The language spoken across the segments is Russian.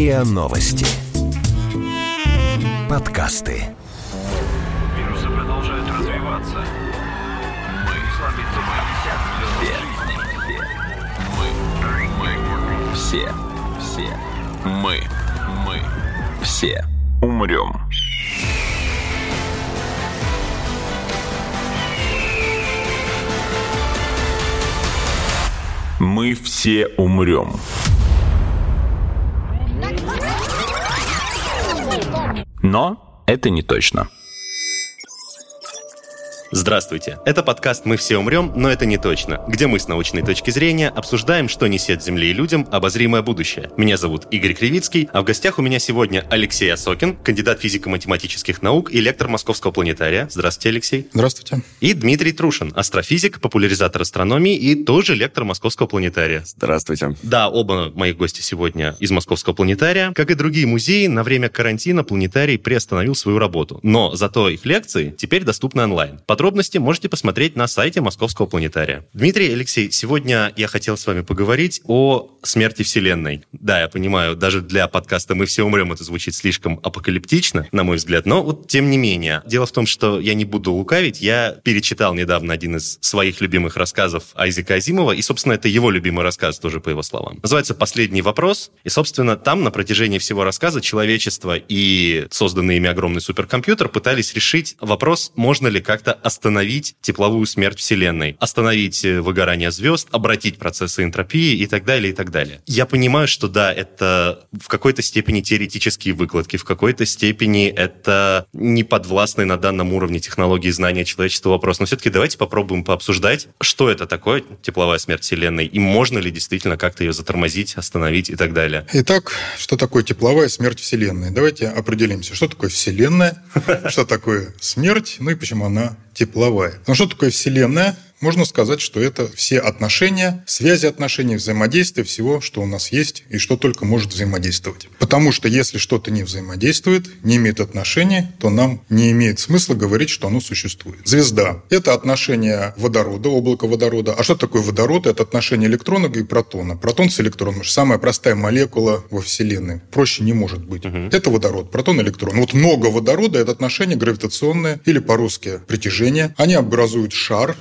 РИА Новости. Подкасты. Вирусы продолжают развиваться. Мы слабится Мы, мы, все, все, мы, мы, все умрем. Мы все умрем. Но это не точно. Здравствуйте. Это подкаст «Мы все умрем, но это не точно», где мы с научной точки зрения обсуждаем, что несет Земле и людям обозримое будущее. Меня зовут Игорь Кривицкий, а в гостях у меня сегодня Алексей Осокин, кандидат физико-математических наук и лектор Московского планетария. Здравствуйте, Алексей. Здравствуйте. И Дмитрий Трушин, астрофизик, популяризатор астрономии и тоже лектор Московского планетария. Здравствуйте. Да, оба моих гости сегодня из Московского планетария. Как и другие музеи, на время карантина планетарий приостановил свою работу. Но зато их лекции теперь доступны онлайн. Подробности можете посмотреть на сайте Московского планетария. Дмитрий, Алексей, сегодня я хотел с вами поговорить о смерти Вселенной. Да, я понимаю, даже для подкаста «Мы все умрем» это звучит слишком апокалиптично, на мой взгляд, но вот тем не менее. Дело в том, что я не буду лукавить, я перечитал недавно один из своих любимых рассказов Айзека Азимова, и, собственно, это его любимый рассказ, тоже по его словам. Называется «Последний вопрос», и, собственно, там на протяжении всего рассказа человечество и созданный ими огромный суперкомпьютер пытались решить вопрос, можно ли как-то остановить тепловую смерть Вселенной, остановить э, выгорание звезд, обратить процессы энтропии и так далее, и так далее. Я понимаю, что да, это в какой-то степени теоретические выкладки, в какой-то степени это не подвластный на данном уровне технологии знания человечества вопрос. Но все-таки давайте попробуем пообсуждать, что это такое тепловая смерть Вселенной, и можно ли действительно как-то ее затормозить, остановить и так далее. Итак, что такое тепловая смерть Вселенной? Давайте определимся, что такое Вселенная, что такое смерть, ну и почему она тепловая. Ну что такое Вселенная? Можно сказать, что это все отношения, связи отношений, взаимодействия всего, что у нас есть и что только может взаимодействовать. Потому что если что-то не взаимодействует, не имеет отношения, то нам не имеет смысла говорить, что оно существует. Звезда – это отношение водорода, облако водорода. А что такое водород? Это отношение электрона и протона. Протон с электроном – самая простая молекула во Вселенной. Проще не может быть. Угу. Это водород, протон, электрон. Вот много водорода – это отношение гравитационное или по-русски притяжение. Они образуют шар,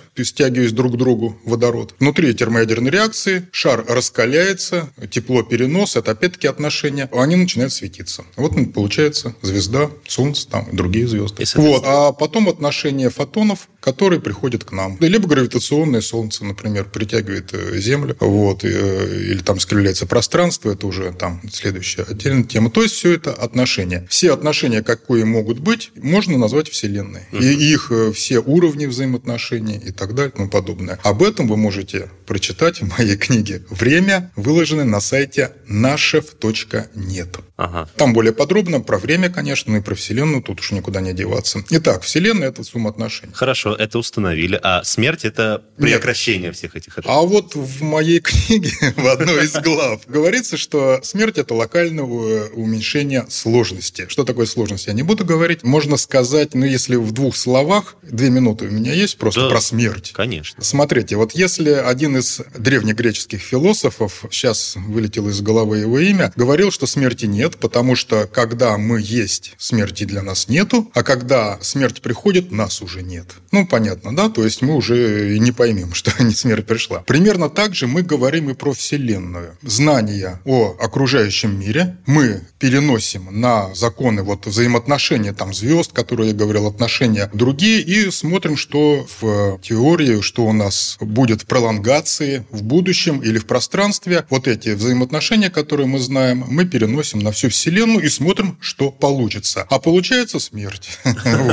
стягиваясь друг к другу водород. Внутри термоядерной реакции шар раскаляется, тепло перенос, это опять-таки отношения, они начинают светиться. Вот получается звезда, Солнце, там другие звезды. Вот. А потом отношение фотонов, которые приходят к нам. Либо гравитационное Солнце, например, притягивает э, Землю, вот, э, или там скривляется пространство, это уже там следующая отдельная тема. То есть все это отношения. Все отношения, какие могут быть, можно назвать Вселенной. Угу. И их э, все уровни взаимоотношений и так далее тому подобное. Об этом вы можете прочитать в моей книге «Время», выложенной на сайте нашев.нет. Ага. Там более подробно про время, конечно, и про Вселенную, тут уж никуда не деваться. Итак, Вселенная – это сумма отношений. Хорошо, это установили. А смерть – это прекращение Нет. всех этих отношений. А вот в моей книге, в одной из глав, говорится, что смерть – это локальное уменьшение сложности. Что такое сложность, я не буду говорить. Можно сказать, ну, если в двух словах, две минуты у меня есть просто да, про смерть. Конечно. Смотрите, вот если один из древнегреческих философов, сейчас вылетел из головы его имя, говорил, что смерти нет, потому что когда мы есть, смерти для нас нету, а когда смерть приходит, нас уже нет. Ну, понятно, да? То есть мы уже не поймем, что не смерть пришла. Примерно так же мы говорим и про Вселенную. Знания о окружающем мире мы переносим на законы вот взаимоотношения там звезд, которые я говорил, отношения другие, и смотрим, что в теории, что у нас будет пролонгации в будущем или в пространстве. Вот эти взаимоотношения, которые мы знаем, мы переносим на всю Вселенную и смотрим, что получится. А получается смерть.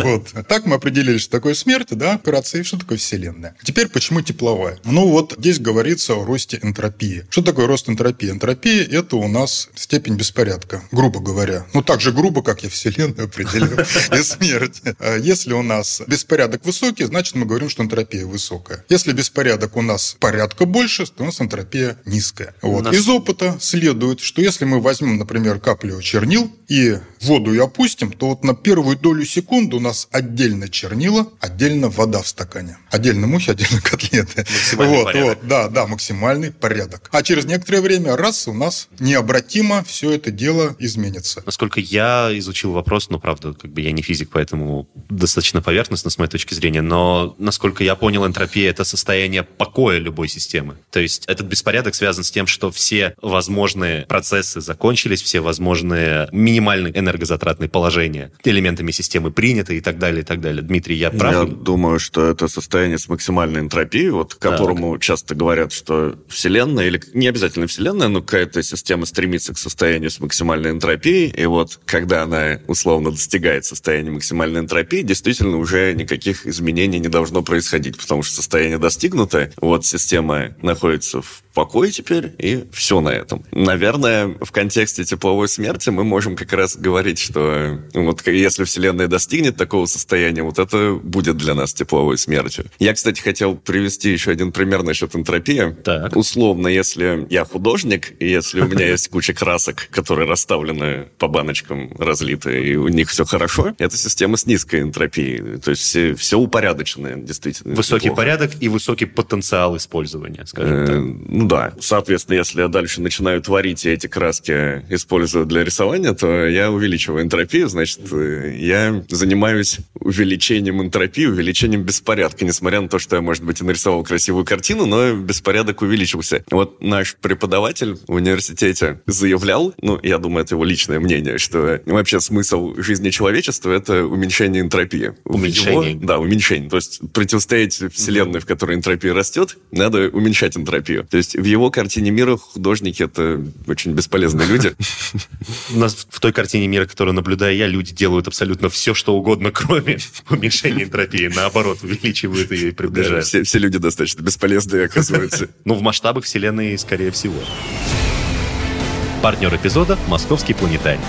Вот. Так мы определили, что такое смерть, да, вкратце, и что такое Вселенная. Теперь, почему тепловая? Ну, вот здесь говорится о росте энтропии. Что такое рост энтропии? Энтропия – это у нас степень беспорядка, грубо говоря. Ну, так же грубо, как я Вселенную определил, и смерть. А если у нас беспорядок высокий, значит, мы говорим, что энтропия высокая. Если беспорядок у нас порядка больше, то у нас энтропия низкая. Вот. Из опыта следует, что если мы возьмем, например, каплю чернил и воду и опустим, то вот на первую долю секунды у нас отдельно чернила, отдельно отдельно вода в стакане. Отдельно мухи, отдельно котлеты. Максимальный вот, порядок. вот, да, да, максимальный порядок. А через некоторое время, раз, у нас необратимо все это дело изменится. Насколько я изучил вопрос, ну, правда, как бы я не физик, поэтому достаточно поверхностно с моей точки зрения, но, насколько я понял, энтропия — это состояние покоя любой системы. То есть этот беспорядок связан с тем, что все возможные процессы закончились, все возможные минимальные энергозатратные положения элементами системы приняты и так далее, и так далее. Дмитрий, я прав? Я или- думаю, что это состояние с максимальной энтропией, вот к которому часто говорят, что Вселенная, или не обязательно Вселенная, но какая-то система стремится к состоянию с максимальной энтропией, и вот когда она условно достигает состояния максимальной энтропии, действительно уже никаких изменений не должно происходить, потому что состояние достигнуто, вот система находится в покое теперь, и все на этом. Наверное, в контексте тепловой смерти мы можем как раз говорить, что вот если Вселенная достигнет такого состояния, вот это будет для нас тепловой смертью. Я, кстати, хотел привести еще один пример насчет энтропии. Так. Условно, если я художник, и если у меня есть куча красок, которые расставлены по баночкам, разлиты, и у них все хорошо, это система с низкой энтропией. То есть все, все упорядочено, действительно. Высокий неплохо. порядок и высокий потенциал использования, скажем Э, так. Ну да. Соответственно, если я дальше начинаю творить и эти краски использую для рисования, то я увеличиваю энтропию, значит, э, я занимаюсь увеличением энтропии, увеличением беспорядка, несмотря на то, что я, может быть, и нарисовал красивую картину, но беспорядок увеличился. Вот наш преподаватель в университете заявлял, ну, я думаю, это его личное мнение, что вообще смысл жизни человечества — это уменьшение энтропии. Уменьшение. его- да, уменьшение. То есть противостоять вселенной, в которой энтропия растет, надо уменьшать энтропию. То есть в его картине мира художники — это очень бесполезные люди. У нас в той картине мира, которую наблюдаю я, люди делают абсолютно все, что угодно, кроме уменьшения энтропии. Наоборот, увеличивают ее и Да, приближают. Все все люди достаточно бесполезные, оказываются. Ну, в масштабах Вселенной, скорее всего. Партнер эпизода – Московский планетарий.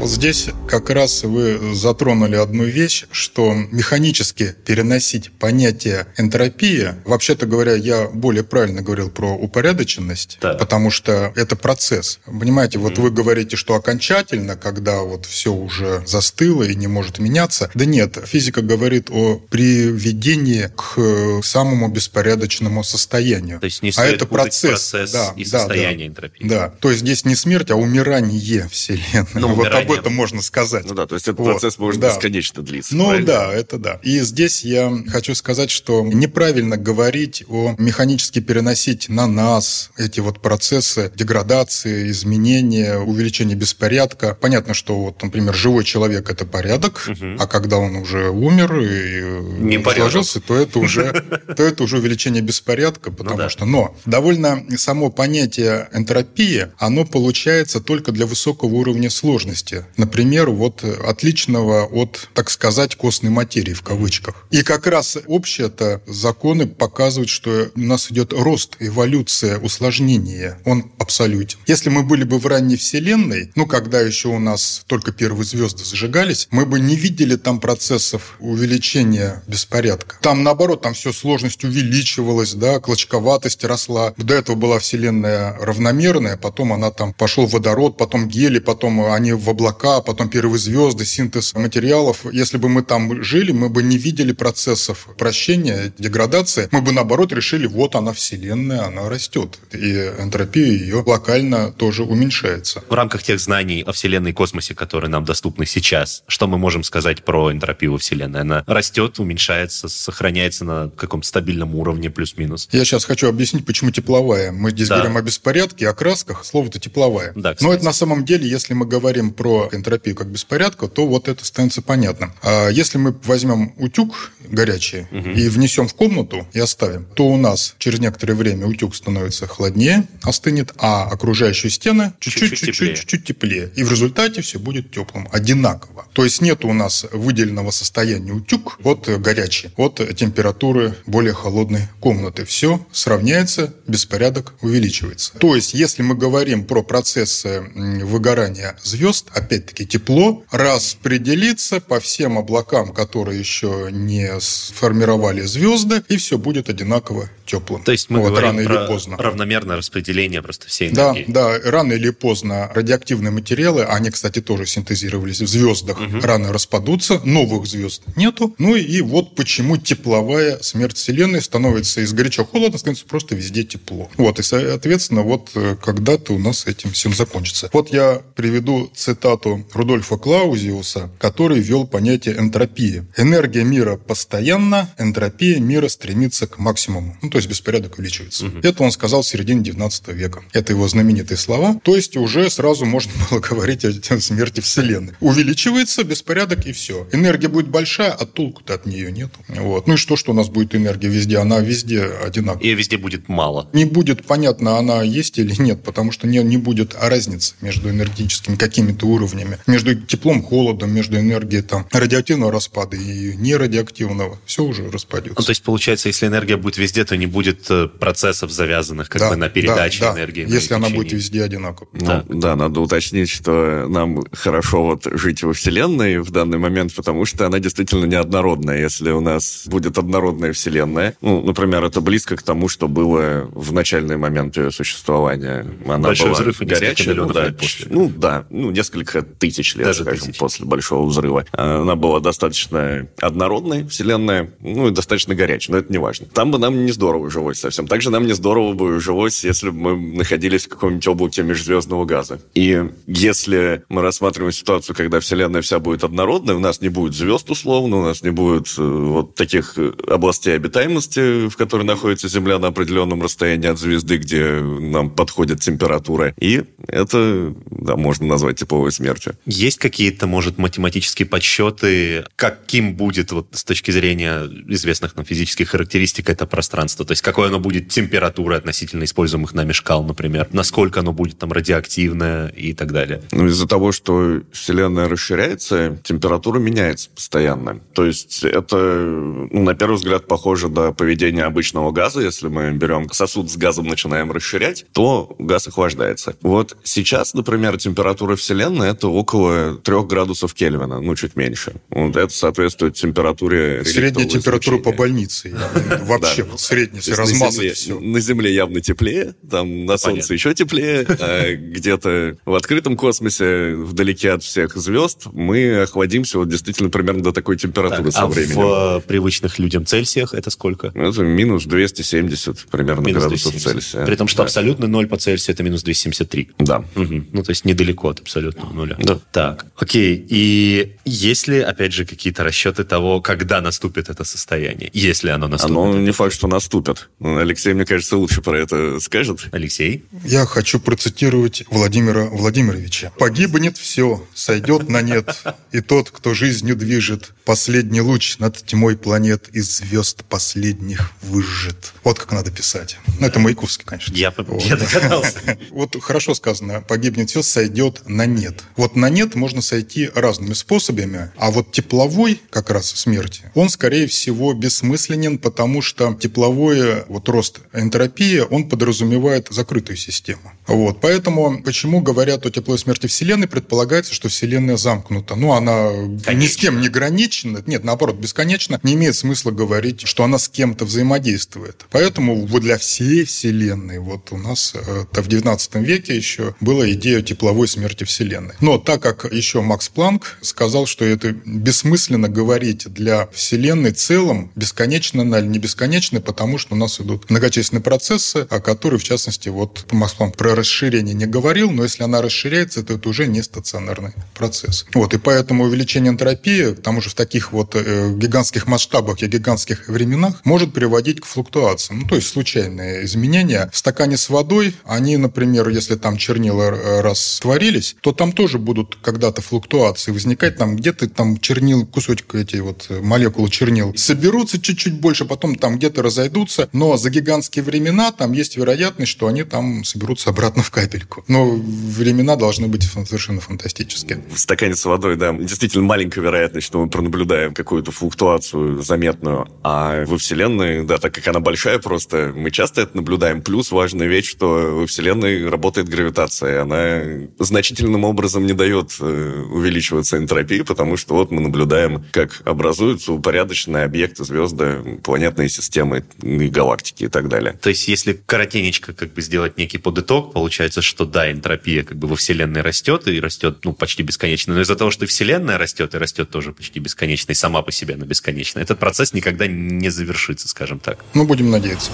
Вот здесь как раз вы затронули одну вещь, что механически переносить понятие энтропия, вообще-то говоря, я более правильно говорил про упорядоченность, Так. потому что это процесс. Понимаете, вот вы говорите, что окончательно, когда вот все уже застыло и не может меняться, да нет, физика говорит о приведении к самому беспорядочному состоянию. То есть не а стоит это путать процесс, процесс да, и да, состояние да. энтропии. Да, то есть здесь не смерть, а умирание Вселенной. Ну, вот умирание. Об этом можно сказать. Ну да, то есть этот Вот, процесс может да. бесконечно длиться. Ну правильно? да, это да. И здесь я хочу сказать, что неправильно говорить о механически переносить на нас эти вот процессы деградации, изменения, увеличения беспорядка. Понятно, что вот, например, живой человек – это порядок, а когда он уже умер и э, Непорядок. сложился, то это уже, то это уже увеличение беспорядка, потому да. что... Но довольно само понятие энтропии, оно получается только для высокого уровня сложности. Например, вот отличного от, так сказать, костной материи в кавычках. И как раз общие-то законы показывают, что у нас идет рост, эволюция, усложнение. Он абсолютен. Если мы были бы в ранней Вселенной, ну, когда еще у нас только первые звезды зажигались, мы бы не видели там процессов увеличения беспорядка. Там, наоборот, там все сложность увеличивалась, да, клочковатость росла. До этого была Вселенная равномерная, потом она там пошел водород, потом гелий, потом они в облака, потом первые звезды, синтез материалов. Если бы мы там жили, мы бы не видели процессов прощения, деградации. Мы бы, наоборот, решили, вот она Вселенная, она растет. И энтропия ее локально тоже уменьшается. В рамках тех знаний о Вселенной и космосе, которые нам доступны сейчас, что мы можем сказать про энтропию Вселенной? Она растет, уменьшается, сохраняется на каком-то стабильном уровне, плюс-минус. Я сейчас хочу объяснить, почему тепловая. Мы здесь Да. говорим о беспорядке, о красках. Слово-то тепловая. Да, Но это на самом деле, если мы говорим про энтропию как беспорядка, то вот это становится понятно. А если мы возьмем утюг горячий и внесем в комнату и оставим, то у нас через некоторое время утюг становится холоднее, остынет, а окружающие стены Чуть-чуть теплее. чуть-чуть чуть теплее. И в результате все будет теплым, одинаково. То есть нет у нас выделенного состояния утюг от э, горячей, от температуры более холодной комнаты. Все сравняется, беспорядок увеличивается. То есть если мы говорим про процессы выгорания звезд, опять-таки тепло распределится по всем облакам, которые еще не сформировали звезды, и все будет одинаково теплым. То есть мы вот, говорим рано про или поздно. равномерное распределение просто всей энергии. Да, да, рано или поздно радиоактивные материалы, они, кстати, тоже синтезировались в звездах, угу. рано распадутся, новых звезд нету. Ну и вот почему тепловая смерть Вселенной становится из горячо-холодно, становится просто везде тепло. Вот, и, соответственно, вот э, когда-то у нас этим всем закончится. Вот я приведу цитату Рудольфа Клаузиуса, который ввел понятие энтропии. Энергия мира постоянна, энтропия мира стремится к максимуму. Ну, то есть беспорядок увеличивается. Угу. Это он сказал в середине 19 века. Это его знаменитые слова. То есть уже сразу можно было говорить о смерти Вселенной. Увеличивается беспорядок и все. Энергия будет большая, а толку-то от нее нет. Вот. Ну и что, что у нас будет энергия везде? Она везде одинаковая. И везде будет мало. Не будет понятно, она есть или нет, потому что не, не будет разницы между энергетическими какими-то уровнями. Между теплом, холодом, между энергией там, радиоактивного распада и нерадиоактивного. Все уже распадется. Ну, то есть, получается, если энергия будет везде, то не будет э, процессов, завязанных как да, бы на передаче да, энергии. Да, если она будет везде одинаково. Ну, да, надо уточнить, что нам хорошо вот жить во Вселенной в данный момент, потому что она действительно неоднородная. Если у нас будет однородная Вселенная, ну, например, это близко к тому, что было в начальный момент ее существования. Она Большой была взрыв и горячая, ну, да, после. ну да, ну несколько тысяч лет, Даже скажем, тысяч. после Большого взрыва. Она была достаточно однородной Вселенная, ну и достаточно горячей, но это не важно. Там бы нам не здорово жилось совсем. Также нам не здорово бы жилось, если бы мы находились в каком-нибудь облаке межзвездного газа. И если мы рассматриваем ситуацию, когда Вселенная вся будет однородной, у нас не будет звезд условно, у нас не будет э, вот таких э, областей обитаемости, в которой находится Земля на определенном расстоянии от звезды, где нам подходит температура. И это, да, можно назвать тепловой смертью. Есть какие-то, может, математические подсчеты, каким будет вот с точки зрения известных нам физических характеристик это пространство? То есть какой оно будет температуры относительно используемых нами шкал, например? Насколько оно будет там радиоактивное и так далее? Ну, из-за того, что Вселенная расширяется, температура меняется постоянно. То есть это, ну, на первый взгляд, похоже на поведение обычного газа. Если мы берем сосуд с газом, начинаем расширять, то газ охлаждается. Вот сейчас, например, температура Вселенной это около 3 градусов Кельвина, ну, чуть меньше. Вот это соответствует температуре Средняя температура по больнице. Вообще, вот средняя, если размазать все. На Земле явно теплее, там на Солнце еще теплее, а где-то в открытом космосе, вдалеке от всех звезд, мы охладимся вот действительно примерно до такой температуры со а временем. в привычных людям Цельсиях это сколько? Это минус 270 примерно градусов Цельсия. При том, что абсолютно ноль по Цельсию это минус 273. Да. Ну, то есть недалеко от абсолютного нуля. Да. Так, окей. И есть ли, опять же, какие-то расчеты того, когда наступит это состояние? Если оно наступит? Оно не факт, что наступит. Алексей, мне кажется, лучше про это скажет. Алексей? Я хочу процитировать Владимира Владимировича. «Погибнет все, сойдет на нет, и тот, кто жизнью движет, последний луч над тьмой планет из звезд последних выжжет». Вот как надо писать. Ну, это Маяковский, конечно. Я, вот. я догадался. Вот хорошо сказано, погибнет все, сойдет на нет. Вот на нет можно сойти разными способами, а вот тепловой как раз смерти, он, скорее всего, бессмысленен, потому что тепловой вот рост энтропии, он подразумевает закрытую систему. Вот. Поэтому, почему говорят о тепловой смерти Вселенной, предполагается, что Вселенная замкнута. Ну, она Конечно. ни с кем не гранична. Нет, наоборот, бесконечно. Не имеет смысла говорить, что она с кем-то взаимодействует. Поэтому вот для всей Вселенной, вот у нас это в 19 веке еще была идея тепловой смерти Вселенной. Но так как еще Макс Планк сказал, что это бессмысленно говорить для Вселенной целом, бесконечно она или не бесконечно, потому что у нас идут многочисленные процессы, о которых, в частности, вот Макс Планк про расширение не говорил, но если она расширяется, то это уже не стационарный процесс. Вот, и поэтому увеличение энтропии, к тому же в таких вот э, гигантских масштабах и гигантских временах, может приводить к флуктуациям. Ну, то есть случайные изменения. В стакане с водой, они, например, если там чернила растворились, то там тоже будут когда-то флуктуации возникать. Там где-то там чернил, кусочек эти вот э, молекулы чернил соберутся чуть-чуть больше, потом там где-то разойдутся. Но за гигантские времена там есть вероятность, что они там соберутся обратно обратно в капельку. Но времена должны быть совершенно фантастические. В стакане с водой, да, действительно маленькая вероятность, что мы пронаблюдаем какую-то флуктуацию заметную. А во Вселенной, да, так как она большая просто, мы часто это наблюдаем. Плюс важная вещь, что во Вселенной работает гравитация. Она значительным образом не дает э, увеличиваться энтропии, потому что вот мы наблюдаем, как образуются упорядоченные объекты, звезды, планетные системы, галактики и так далее. То есть, если коротенечко как бы сделать некий подыток, получается, что да, энтропия как бы во Вселенной растет, и растет ну, почти бесконечно, но из-за того, что Вселенная растет, и растет тоже почти бесконечно, и сама по себе она бесконечна, этот процесс никогда не завершится, скажем так. Ну, будем надеяться.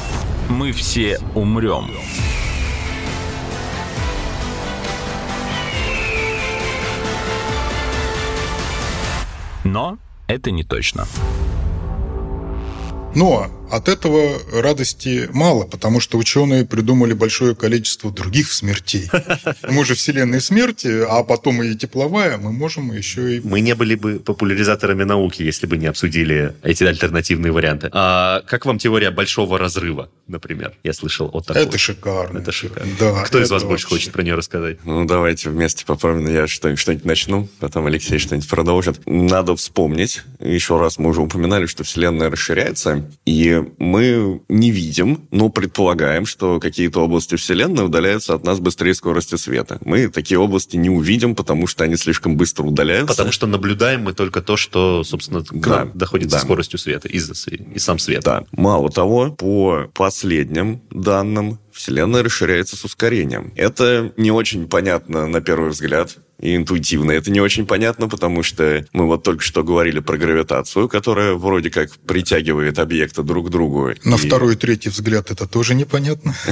Мы все умрем. Но это не точно. Но от этого радости мало, потому что ученые придумали большое количество других смертей. Мы же Вселенной смерти, а потом и тепловая, мы можем еще и... Мы не были бы популяризаторами науки, если бы не обсудили эти альтернативные варианты. А как вам теория большого разрыва, например? Я слышал о такой. Это шикарно. Это шикарно. Да, Кто из вас больше вообще. хочет про нее рассказать? Ну, давайте вместе попробуем. Я что-нибудь, что-нибудь начну, потом Алексей что-нибудь продолжит. Надо вспомнить, еще раз мы уже упоминали, что Вселенная расширяется, и мы не видим, но предполагаем, что какие-то области Вселенной удаляются от нас быстрее скорости света. Мы такие области не увидим, потому что они слишком быстро удаляются. Потому что наблюдаем мы только то, что, собственно, к Да, нам доходит да. со скоростью света, и, и сам свет. Да. Мало того, по последним данным, Вселенная расширяется с ускорением. Это не очень понятно на первый взгляд и интуитивно. Это не очень понятно, потому что мы вот только что говорили про гравитацию, которая вроде как притягивает объекты друг к другу. На И- второй и третий взгляд это тоже непонятно.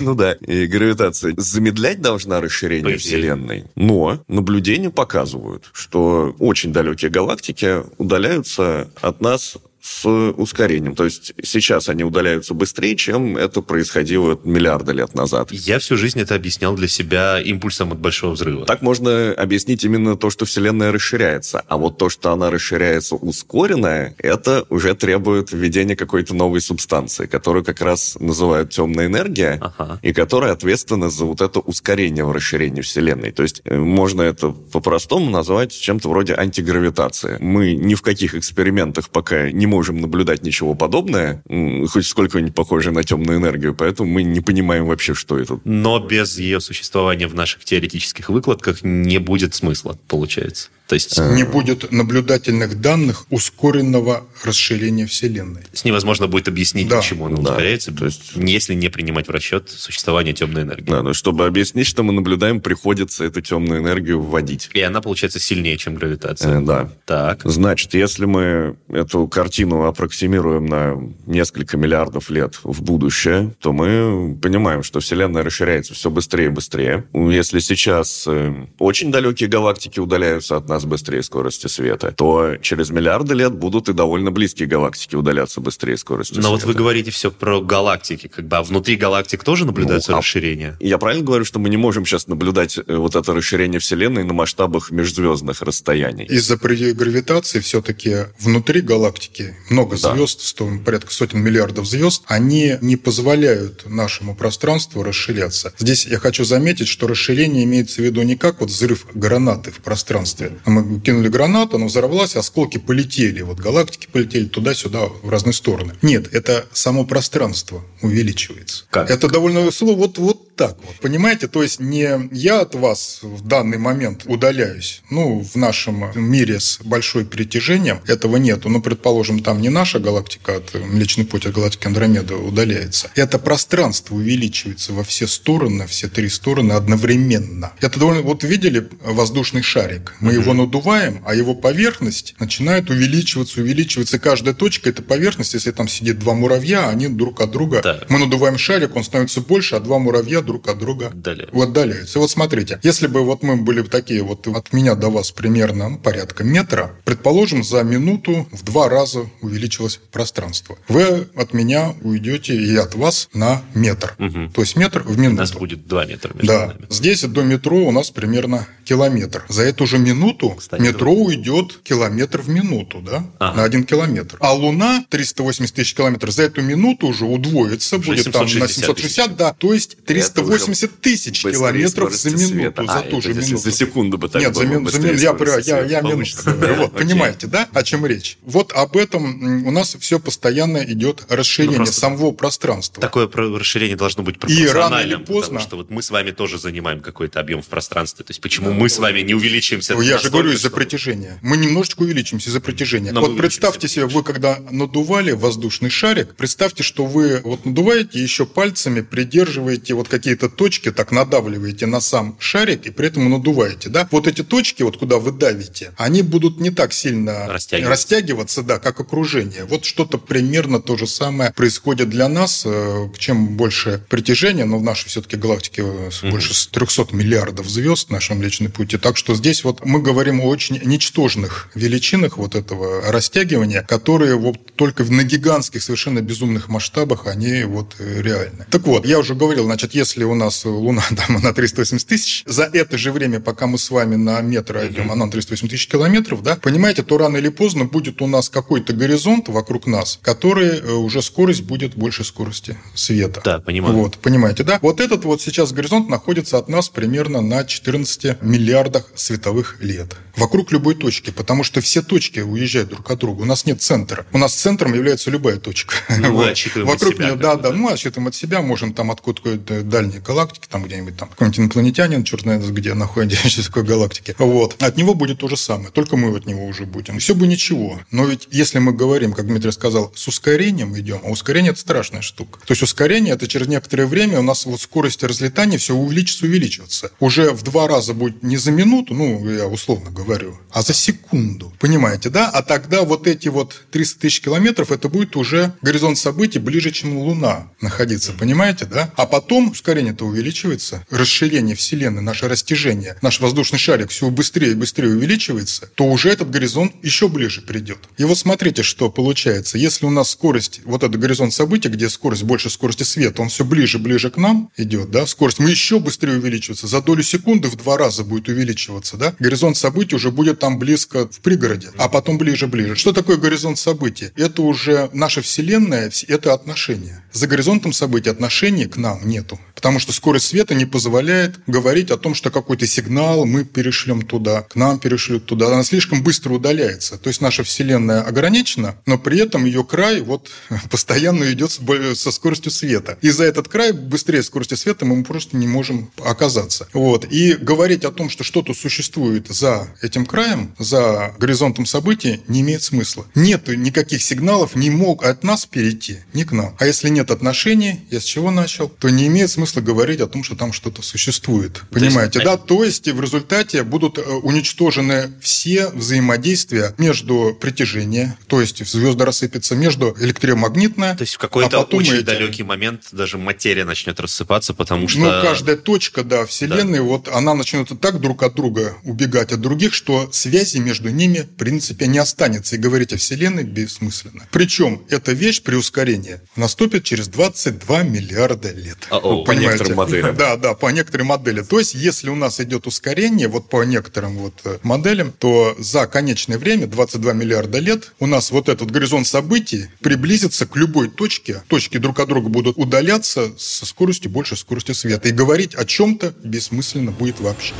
Ну да, и гравитация замедлять должна расширение. Вселенной. Но наблюдения показывают, что очень далекие галактики удаляются от нас с ускорением. То есть сейчас они удаляются быстрее, чем это происходило миллиарды лет назад. Я всю жизнь это объяснял для себя импульсом от большого взрыва. Так можно объяснить именно то, что Вселенная расширяется. А вот то, что она расширяется ускоренная, это уже требует введения какой-то новой субстанции, которую как раз называют темная энергия, Ага. и которая ответственна за вот это ускорение в расширении Вселенной. То есть э, можно это по-простому назвать чем-то вроде антигравитации. Мы ни в каких экспериментах пока не можем наблюдать ничего подобное, хоть сколько-нибудь похожее на темную энергию, поэтому мы не понимаем вообще, что это. Но без ее существования в наших теоретических выкладках не будет смысла, получается. То есть Не будет наблюдательных данных ускоренного расширения Вселенной. с невозможно будет объяснить, Да, почему она да. ускоряется, То есть- если не принимать в расчет существование темной энергии. Да, но чтобы объяснить, что мы наблюдаем, приходится эту темную энергию вводить. И она получается сильнее, чем гравитация. Э, да. Так. Значит, если мы эту картину аппроксимируем на несколько миллиардов лет в будущее, то мы понимаем, что Вселенная расширяется все быстрее и быстрее. Если сейчас э, очень далекие галактики удаляются от нас быстрее скорости света, то через миллиарды лет будут и довольно близкие галактики удаляться быстрее скорости Но света. вот вы говорите все про галактики, как бы, а внутри галактик тоже наблюдается Ну, а- расширение? Я правильно говорю, что мы не можем сейчас наблюдать э, вот это расширение Вселенной на масштабах межзвездных расстояний? Из-за при- гравитации все-таки внутри галактики много Да. звезд, сто- порядка сотен миллиардов звезд, они не позволяют нашему пространству расширяться. Здесь я хочу заметить, что расширение имеется в виду не как вот взрыв гранаты в пространстве. Мы кинули гранату, она взорвалась, осколки полетели, вот галактики полетели туда-сюда в разные стороны. Нет, это само пространство увеличивается. Как? Это довольно слово вот, вот так вот. Понимаете, то есть не я от вас в данный момент удаляюсь. Ну, в нашем мире с большой притяжением этого нету. Ну, предположим, там не наша галактика от Млечный путь от галактики Андромеда удаляется. Это пространство увеличивается во все стороны, все три стороны одновременно. Это довольно... Вот видели воздушный шарик? Мы его надуваем, а его поверхность начинает увеличиваться, увеличиваться. Каждая точка – это поверхность. Если там сидит два муравья, они друг от друга... Так. Мы надуваем шарик, он становится больше, а два муравья друг от друга Отдаляются. отдаляются. И вот смотрите, если бы вот мы были бы такие вот от меня до вас примерно ну, порядка метра, предположим, за минуту в два раза увеличилось пространство. Вы от меня уйдете и от вас на метр. Мгм. То есть метр в У минуту. нас будет 2 метра между Да, нами. здесь до метро у нас примерно километр. За эту же минуту Кстати, метро уйдет километр в минуту, да, Ага. на один километр. А Луна 380 тысяч километров за эту минуту уже удвоится, Уже будет там на 760 760, да, то есть 300 380 тысяч километров за минуту, света. за а, ту же минуту. За секунду бы так Нет, было. За, за, я, я, я, я минуту говорю. Вот, понимаете, да, о чем речь? Вот об этом у нас все постоянно идет расширение ну, самого пространства. Такое расширение должно быть пропорциональным. И рано или поздно. Потому что вот мы с вами тоже занимаем какой-то объем в пространстве. То есть почему мы с вами не увеличиваемся? Ну, я же говорю, из-за притяжения. Мы немножечко увеличимся из-за притяжения. Но вот представьте себе, вы когда надували воздушный шарик, представьте, что вы вот надуваете, еще пальцами придерживаете вот какие-то точки, так надавливаете на сам шарик и при этом надуваете, да? Вот эти точки, вот куда вы давите, они будут не так сильно растягиваться, растягиваться да, как окружение. Вот что-то примерно то же самое происходит для нас. Э, чем больше притяжения, но в нашей все-таки галактике mm-hmm. больше 300 миллиардов звезд в нашем Млечном Пути. Так что здесь вот мы говорим о очень ничтожных величинах вот этого растягивания, которые вот только на гигантских, совершенно безумных масштабах они вот э, реальны. Так вот, я уже говорил, значит, если у нас Луна там на 380 тысяч, за это же время, пока мы с вами на метр идем, она на 380 тысяч километров, да, понимаете, то рано или поздно будет у нас какой-то горизонт вокруг нас, который э, уже скорость будет больше скорости света. Да, понимаю. Вот, понимаете, да? Вот этот вот сейчас горизонт находится от нас примерно на 14 миллиардах световых лет. Вокруг любой точки, потому что все точки уезжают друг от друга. У нас нет центра. У нас центром является любая точка. Ну, вот. Вокруг себя. Нее, да, да, мы отсчитываем от себя, можем там откуда-то дальние галактики, там где-нибудь там какой-нибудь инопланетянин, черт знает где находится, в какой галактике. Вот. От него будет то же самое, только мы от него уже будем. Все бы ничего. Но ведь если мы говорим, как Дмитрий сказал, с ускорением идем, а ускорение – это страшная штука. То есть ускорение – это через некоторое время у нас вот скорость разлетания все увеличится, увеличиваться. Уже в два раза будет не за минуту, ну, я условно говорю, а за секунду. Понимаете, да? А тогда вот эти вот 300 тысяч километров, это будет уже горизонт событий ближе, чем Луна находиться, понимаете, да? А потом ускорение-то увеличивается, расширение Вселенной, наше растяжение, наш воздушный шарик все быстрее и быстрее увеличивается, то уже этот горизонт еще ближе придет. И вот смотрите, что получается. Если у нас скорость, вот этот горизонт событий, где скорость больше скорости света, он все ближе, ближе к нам идет, да, скорость, мы еще быстрее увеличиваться. За долю секунды в два раза будет увеличиваться, да. Горизонт событий уже будет там близко в пригороде, а потом ближе, ближе. Что такое горизонт событий? Это уже наша Вселенная, это отношения. За горизонтом событий отношений к нам нету. Потому что скорость света не позволяет говорить о том, что какой-то сигнал мы перешлем туда, к нам перешлют туда. Она слишком быстро удаляется. То есть наша Вселенная ограничена, но при этом ее край вот постоянно идет со скоростью света. И за этот край быстрее скорости света мы просто не можем оказаться. Вот. И говорить о том, что что-то существует за этим краем, за горизонтом событий, не имеет смысла. Нет никаких сигналов, не мог от нас перейти, ни к нам. А если нет отношений, я с чего начал, то не имеет смысла говорить о том, что там что-то существует. Понимаете, то есть, да? То есть в результате будут э, уничтожены все взаимодействия между притяжением, то есть звезды рассыпятся, между электромагнитное. То есть в какой-то а очень эти... далекий момент даже материя начнет рассыпаться, потому что... Ну, каждая точка, да, Вселенной, да. вот она начнет так друг от друга убегать от других, что связи между ними, в принципе, не останется. И говорить о Вселенной бессмысленно. Причем эта вещь при ускорении наступит через 22 миллиарда лет. Uh-oh понимаете? некоторым моделям. Да, да, по некоторым моделям. То есть, если у нас идет ускорение, вот по некоторым вот э, моделям, то за конечное время, 22 миллиарда лет, у нас вот этот горизонт событий приблизится к любой точке. Точки друг от друга будут удаляться со скоростью больше скорости света. И говорить о чем-то бессмысленно будет вообще.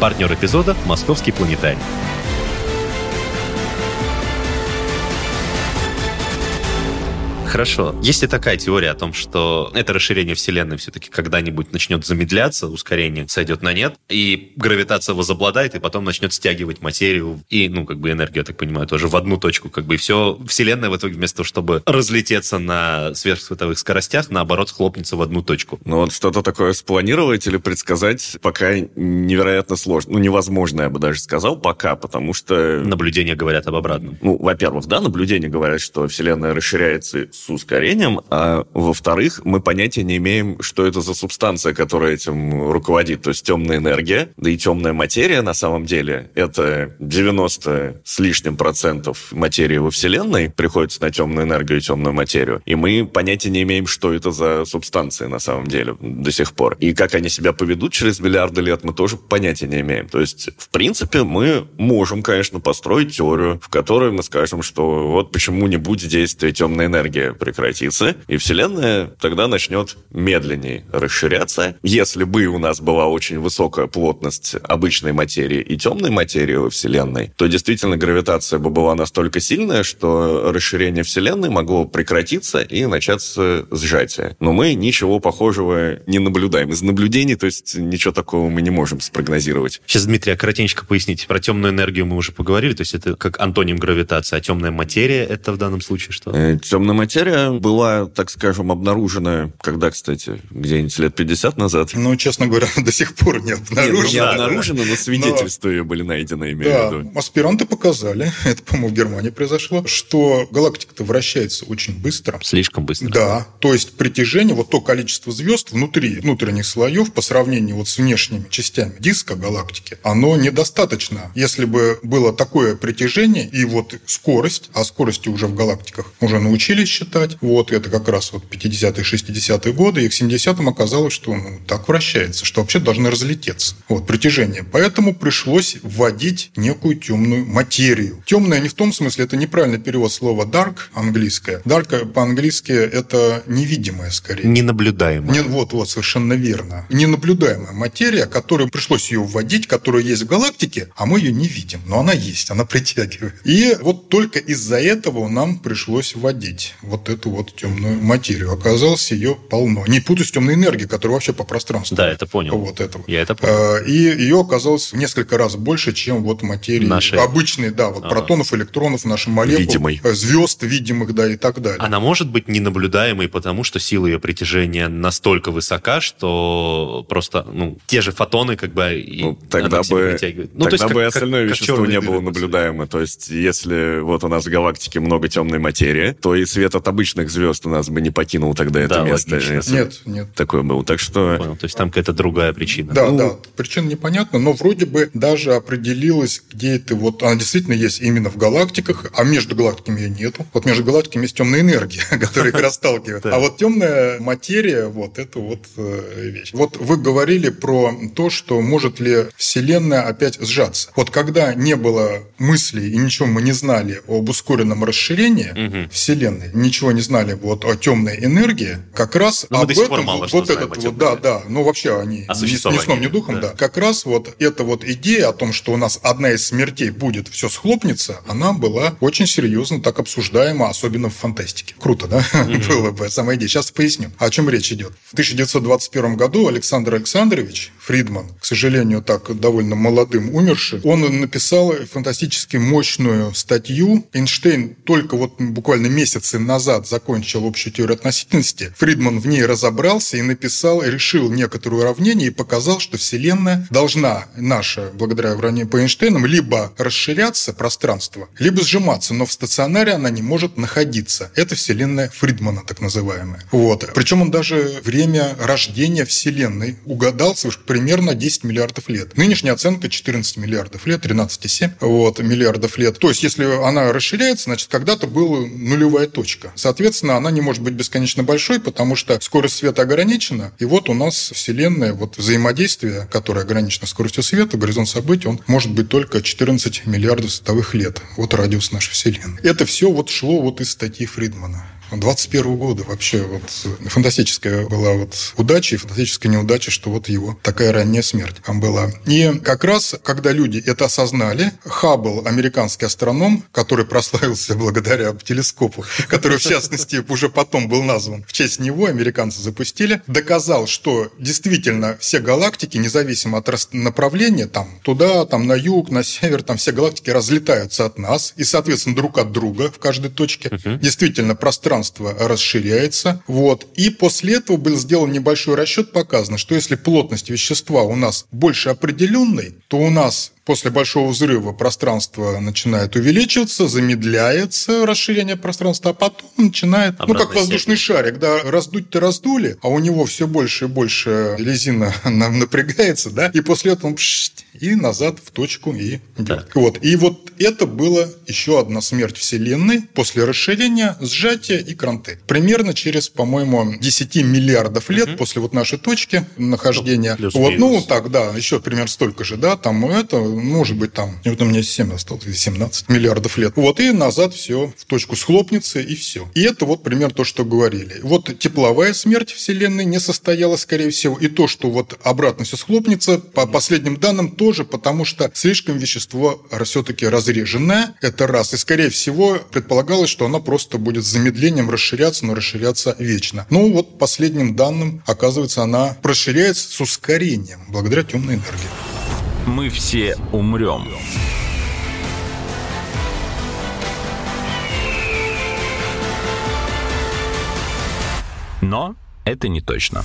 Партнер эпизода – Московский планетарий. Хорошо. Есть ли такая теория о том, что это расширение Вселенной все-таки когда-нибудь начнет замедляться, ускорение сойдет на нет, и гравитация возобладает, и потом начнет стягивать материю и, ну, как бы энергию, я так понимаю, тоже в одну точку. Как бы и все, Вселенная в итоге вместо того, чтобы разлететься на сверхсветовых скоростях, наоборот, схлопнется в одну точку. Ну вот что-то такое спланировать или предсказать пока невероятно сложно. Ну, невозможно, я бы даже сказал, пока, потому что... Наблюдения говорят об обратном. Ну, во-первых, да, наблюдения говорят, что Вселенная расширяется с ускорением, а во-вторых, мы понятия не имеем, что это за субстанция, которая этим руководит. То есть темная энергия, да и темная материя на самом деле, это 90 с лишним процентов материи во Вселенной приходится на темную энергию и темную материю. И мы понятия не имеем, что это за субстанции на самом деле до сих пор. И как они себя поведут через миллиарды лет, мы тоже понятия не имеем. То есть, в принципе, мы можем, конечно, построить теорию, в которой мы скажем, что вот почему не будет действия темной энергии энергия прекратится, и Вселенная тогда начнет медленнее расширяться. Если бы у нас была очень высокая плотность обычной материи и темной материи во Вселенной, то действительно гравитация бы была настолько сильная, что расширение Вселенной могло прекратиться и начаться сжатие. Но мы ничего похожего не наблюдаем. Из наблюдений, то есть ничего такого мы не можем спрогнозировать. Сейчас, Дмитрий, а коротенько поясните. Про темную энергию мы уже поговорили, то есть это как антоним гравитации, а темная материя это в данном случае что? Э, темная материя была, так скажем, обнаружена, когда, кстати, где-нибудь лет 50 назад. Ну, честно говоря, до сих пор не обнаружена. Нет, не обнаружена, но свидетельства ее были найдены, имею да, в виду. аспиранты показали, это, по-моему, в Германии произошло, что галактика-то вращается очень быстро. Слишком быстро. Да, то есть притяжение, вот то количество звезд внутри внутренних слоев по сравнению вот с внешними частями диска галактики, оно недостаточно. Если бы было такое притяжение и вот скорость, а скорости уже в галактиках уже научились считать, вот это как раз вот 50-е, 60-е годы, и к 70-м оказалось, что ну, так вращается, что вообще должны разлететься. Вот, притяжение. Поэтому пришлось вводить некую темную материю. Темная не в том смысле, это неправильный перевод слова dark английское. Dark по-английски это невидимое скорее. Ненаблюдаемое. Не, вот, вот, совершенно верно. Ненаблюдаемая материя, которую пришлось ее вводить, которая есть в галактике, а мы ее не видим. Но она есть, она притягивает. И вот только из-за этого нам пришлось вводить вот эту вот темную материю. Оказалось, ее полно. Не путать с темной энергией, которая вообще по пространству. Да, это понял. Вот этого. Я это понял. А, и ее оказалось в несколько раз больше, чем вот материи Нашей... обычной, да, вот ага. протонов, электронов, нашей молекул. Видимой. Э, звезд видимых, да, и так далее. Она может быть ненаблюдаемой, потому что сила ее притяжения настолько высока, что просто, ну, те же фотоны как бы ну, тогда бы, ну, тогда то есть, бы как, остальное как, вещество как не было наблюдаемо. То есть, если вот у нас в галактике много темной материи, то и свет от обычных звезд у нас бы не покинул тогда это да, место. Нет, нет. Такое было. Так что... Понял. То есть там какая-то другая причина. Да, ну... да. Причина непонятна, но вроде бы даже определилась, где это вот... Она действительно есть именно в галактиках, а между галактиками ее нету. Вот между галактиками есть темная энергия, которая их расталкивает. А вот темная материя, вот это вот э, вещь. Вот вы говорили про то, что может ли Вселенная опять сжаться. Вот когда не было мыслей и ничего мы не знали об ускоренном расширении угу. Вселенной, ничего не знали вот о темной энергии, как раз Но об этом мало вот этот вот, да, да, ну вообще они о ни, ни сном, ни духом, да. да. Как раз вот эта вот идея о том, что у нас одна из смертей будет, все схлопнется, она была очень серьезно так обсуждаема, особенно в фантастике. Круто, да? Угу. Было бы самая идея. Сейчас поясню, о чем речь идет. В 1921 году Александр Александрович Фридман, к сожалению, так довольно молодым умерший, он написал фантастически мощную статью. Эйнштейн только вот буквально месяцы назад закончил общую теорию относительности. Фридман в ней разобрался и написал, решил некоторые уравнения и показал, что Вселенная должна наша, благодаря уравнению по Эйнштейнам, либо расширяться пространство, либо сжиматься, но в стационаре она не может находиться. Это Вселенная Фридмана, так называемая. Вот. Причем он даже время рождения Вселенной угадал примерно 10 миллиардов лет. Нынешняя оценка 14 миллиардов лет, 13,7 вот, миллиардов лет. То есть, если она расширяется, значит, когда-то была нулевая точка. Соответственно, она не может быть бесконечно большой, потому что скорость света ограничена. И вот у нас Вселенная, вот взаимодействие, которое ограничено скоростью света, горизонт событий, он может быть только 14 миллиардов световых лет. Вот радиус нашей Вселенной. Это все вот шло вот из статьи Фридмана. 21 года вообще вот фантастическая была вот удача и фантастическая неудача, что вот его такая ранняя смерть была. И как раз, когда люди это осознали, Хаббл, американский астроном, который прославился благодаря телескопу, который, в частности, уже потом был назван в честь него, американцы запустили, доказал, что действительно все галактики, независимо от направления, там туда, там на юг, на север, там все галактики разлетаются от нас и, соответственно, друг от друга в каждой точке. Действительно, пространство пространство расширяется. Вот. И после этого был сделан небольшой расчет, показано, что если плотность вещества у нас больше определенной, то у нас После большого взрыва пространство начинает увеличиваться, замедляется расширение пространства, а потом начинает, Обратный ну, как воздушный сеть. шарик, да, раздуть-то раздули, а у него все больше и больше резина напрягается, да, и после этого он и назад в точку и так. Вот. И вот это было еще одна смерть Вселенной после расширения, сжатия и кранты. Примерно через, по-моему, 10 миллиардов лет угу. после вот нашей точки нахождения. Ну, вот, ну, так, да, еще примерно столько же, да, там это может быть, там, вот у меня 7 осталось, 17 миллиардов лет. Вот, и назад все в точку схлопнется, и все. И это вот пример то, что говорили. Вот тепловая смерть Вселенной не состоялась, скорее всего, и то, что вот обратно все схлопнется, по последним данным тоже, потому что слишком вещество все-таки разреженное, это раз. И, скорее всего, предполагалось, что оно просто будет с замедлением расширяться, но расширяться вечно. Ну, вот последним данным, оказывается, она расширяется с ускорением благодаря темной энергии. Мы все умрем. Но это не точно.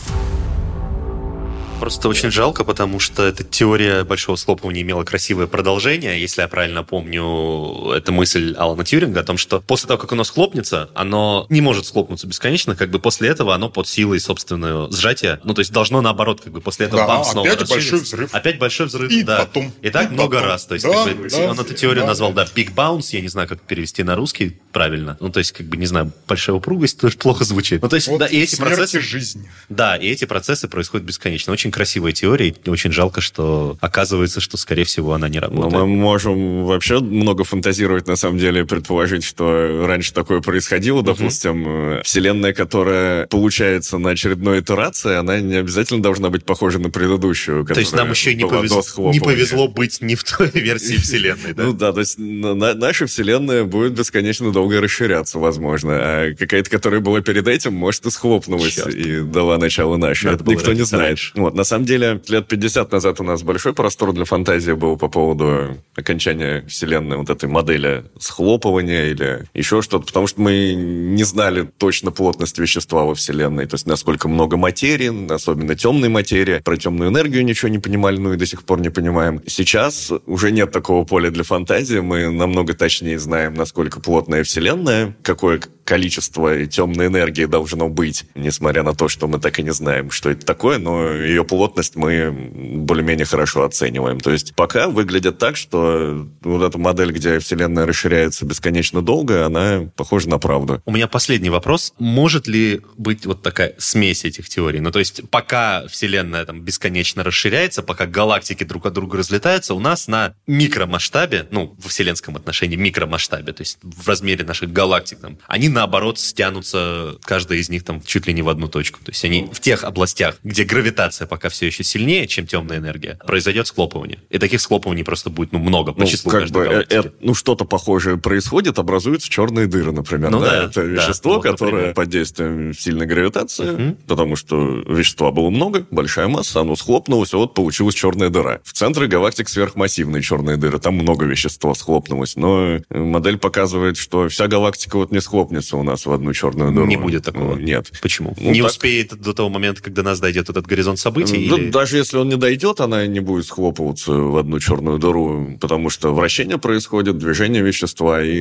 Просто очень жалко, потому что эта теория большого схлопывания имела красивое продолжение. Если я правильно помню, это мысль Алана Тьюринга о том, что после того, как оно схлопнется, оно не может схлопнуться бесконечно, как бы после этого оно под силой собственного сжатия, ну, то есть должно наоборот, как бы после этого Да, бам, снова опять большой взрыв. Опять большой взрыв, И да. потом, И так и много потом. раз. То есть, Да, как бы, да, он эту теорию да. назвал, да, big bounce, я не знаю, как перевести на русский правильно. Ну, то есть, как бы, не знаю, большая упругость тоже плохо звучит. Ну, то есть, Вот да, и эти процессы... и жизнь. Да, и эти процессы происходят бесконечно. Очень красивая теория, и очень жалко, что оказывается, что, скорее всего, она не Но работает. мы можем вообще много фантазировать, на самом деле, предположить, что раньше такое происходило. Допустим, э, вселенная, которая получается на очередной итерации, она не обязательно должна быть похожа на предыдущую. То есть нам еще не повезло, не повезло быть не в той версии Вселенной, да? Ну да, то есть на- на- наша вселенная будет бесконечно долго расширяться, возможно, а какая-то, которая была перед этим, может, и схлопнулась и дала начало нашей. Никто не знает. Вот, на самом деле, лет 50 назад у нас большой простор для фантазии был по поводу окончания вселенной, вот этой модели схлопывания или еще что-то, потому что мы не знали точно плотность вещества во вселенной, то есть насколько много материи, особенно темной материи. Про темную энергию ничего не понимали, ну и до сих пор не понимаем. Сейчас уже нет такого поля для фантазии, мы намного точнее знаем, насколько плотная вселенная, какое количество темной энергии должно быть, несмотря на то, что мы так и не знаем, что это такое, но ее плотность мы более-менее хорошо оцениваем. То есть пока выглядит так, что вот эта модель, где вселенная расширяется бесконечно долго, она похожа на правду. У меня последний вопрос. Может ли быть вот такая смесь этих теорий? Ну, то есть, пока Вселенная там бесконечно расширяется, пока галактики друг от друга разлетаются, у нас на микромасштабе, ну, в вселенском отношении микромасштабе, то есть в размере наших галактик, там, они наоборот стянутся, каждая из них там чуть ли не в одну точку. То есть они в тех областях, где гравитация пока все еще сильнее, чем темная энергия, произойдет схлопывание. И таких схлопываний просто будет, ну, много по Ну, числу как каждой бы, э, галактики. э, ну, что-то похожее происходит, образуются черные дыры, например. Ну да? да, Это да, вещество, вот, которое например. под действием сильной гравитации, Мгм. потому что вещества было много, большая масса, оно схлопнулось, и вот получилась черная дыра. В центре галактик сверхмассивные черные дыры, там много вещества схлопнулось, но э, модель показывает, что вся галактика вот не схлопнется у нас в одну черную дыру. Не будет такого. Ну, Нет. Почему? Ну, не так. успеет до того момента, когда нас дойдет этот горизонт событий? Ну, или- Даже если он не дойдет, она не будет схлопываться в одну черную дыру, потому что вращение происходит, движение вещества, и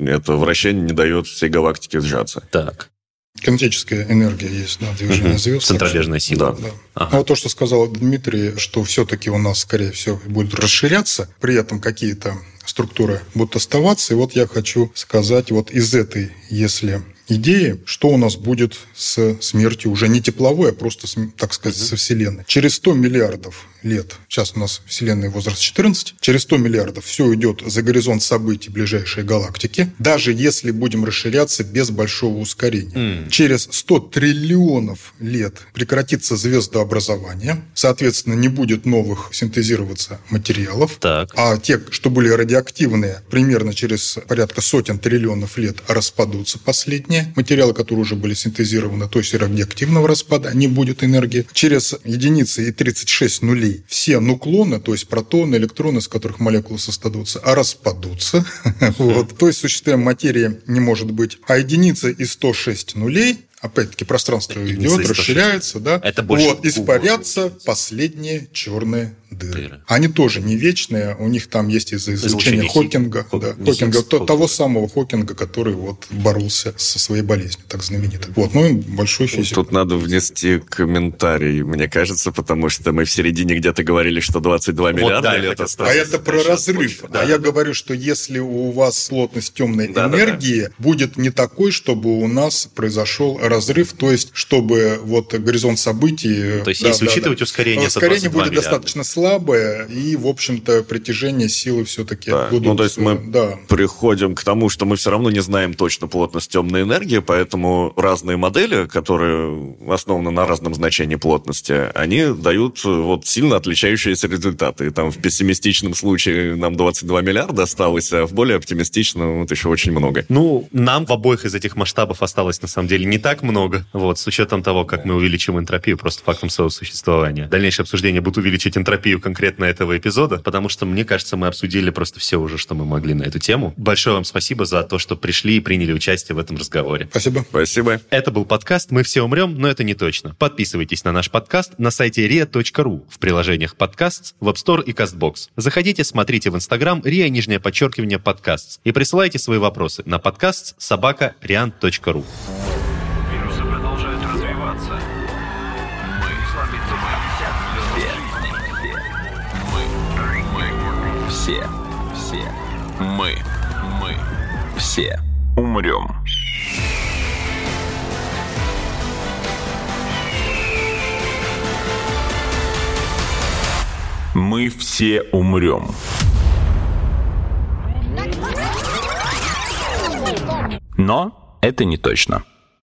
это вращение не дает всей галактике сжаться. Так, Кинетическая энергия есть, да, движение Мгм. звезд. центробежная сила. Да. Ага. А вот то, что сказал Дмитрий, что все-таки у нас, скорее всего, будет расширяться, при этом какие-то структуры будут оставаться. И вот я хочу сказать вот из этой, если идеи, что у нас будет с смертью уже не тепловой, а просто, так сказать, со Вселенной. Через 100 миллиардов лет, сейчас у нас Вселенная возраст 14, через 100 миллиардов все уйдет за горизонт событий ближайшей галактики, даже если будем расширяться без большого ускорения. М. Через 100 триллионов лет прекратится звездообразование, соответственно, не будет новых синтезироваться материалов, Так. а те, что были радиоактивные, примерно через порядка сотен триллионов лет распадутся последние материалы, которые уже были синтезированы, то есть радиоактивного распада не будет энергии. Через единицы и 36 нулей все нуклоны, то есть протоны, электроны, из которых молекулы создадутся, а распадутся. Вот. То есть существующей материи не может быть. А единицы и 106 нулей Опять-таки пространство Единица идет, из 106. расширяется, да. Это больше вот, испарятся последние черные дыры. Дыры. Они тоже не вечные, у них там есть из-за излучения Хокинга, Хиг- да, Хок- Хокинга, то- Хокинга. того самого Хокинга, который вот боролся со своей болезнью, так знаменитой. Вот, ну и большой физик. Тут надо внести комментарий, мне кажется, потому что мы в середине где-то говорили, что 22 миллиарда да, я лет осталось. А это про разрыв. да. А я говорю, что если у вас плотность темной Да, да, энергии будет не такой, чтобы у нас произошел разрыв, то есть чтобы вот горизонт событий... То есть да, если да, учитывать да. ускорение, ускорение 22 будет миллиарда. достаточно слабая, и, в общем-то, притяжение силы все-таки да. будут... Ну, то есть мы да. приходим к тому, что мы все равно не знаем точно плотность темной энергии, поэтому разные модели, которые основаны на разном значении плотности, они дают вот сильно отличающиеся результаты. И там в пессимистичном случае нам 22 миллиарда осталось, а в более оптимистичном вот еще очень много. Ну, нам в обоих из этих масштабов осталось, на самом деле, не так много, вот, с учетом того, как мы увеличим энтропию просто фактом своего существования. Дальнейшее обсуждение будет увеличить энтропию конкретно этого эпизода, потому что, мне кажется, мы обсудили просто все уже, что мы могли на эту тему. Большое вам спасибо за то, что пришли и приняли участие в этом разговоре. Спасибо. Спасибо. Это был подкаст «Мы все умрем, но это не точно». Подписывайтесь на наш подкаст на сайте ria.ru в приложениях подкаст, в App Store и CastBox. Заходите, смотрите в Instagram ria, нижнее подчеркивание, подкаст и присылайте свои вопросы на подкаст собака rian.ru. все, все, мы, мы, все умрем. Мы все умрем. Но это не точно.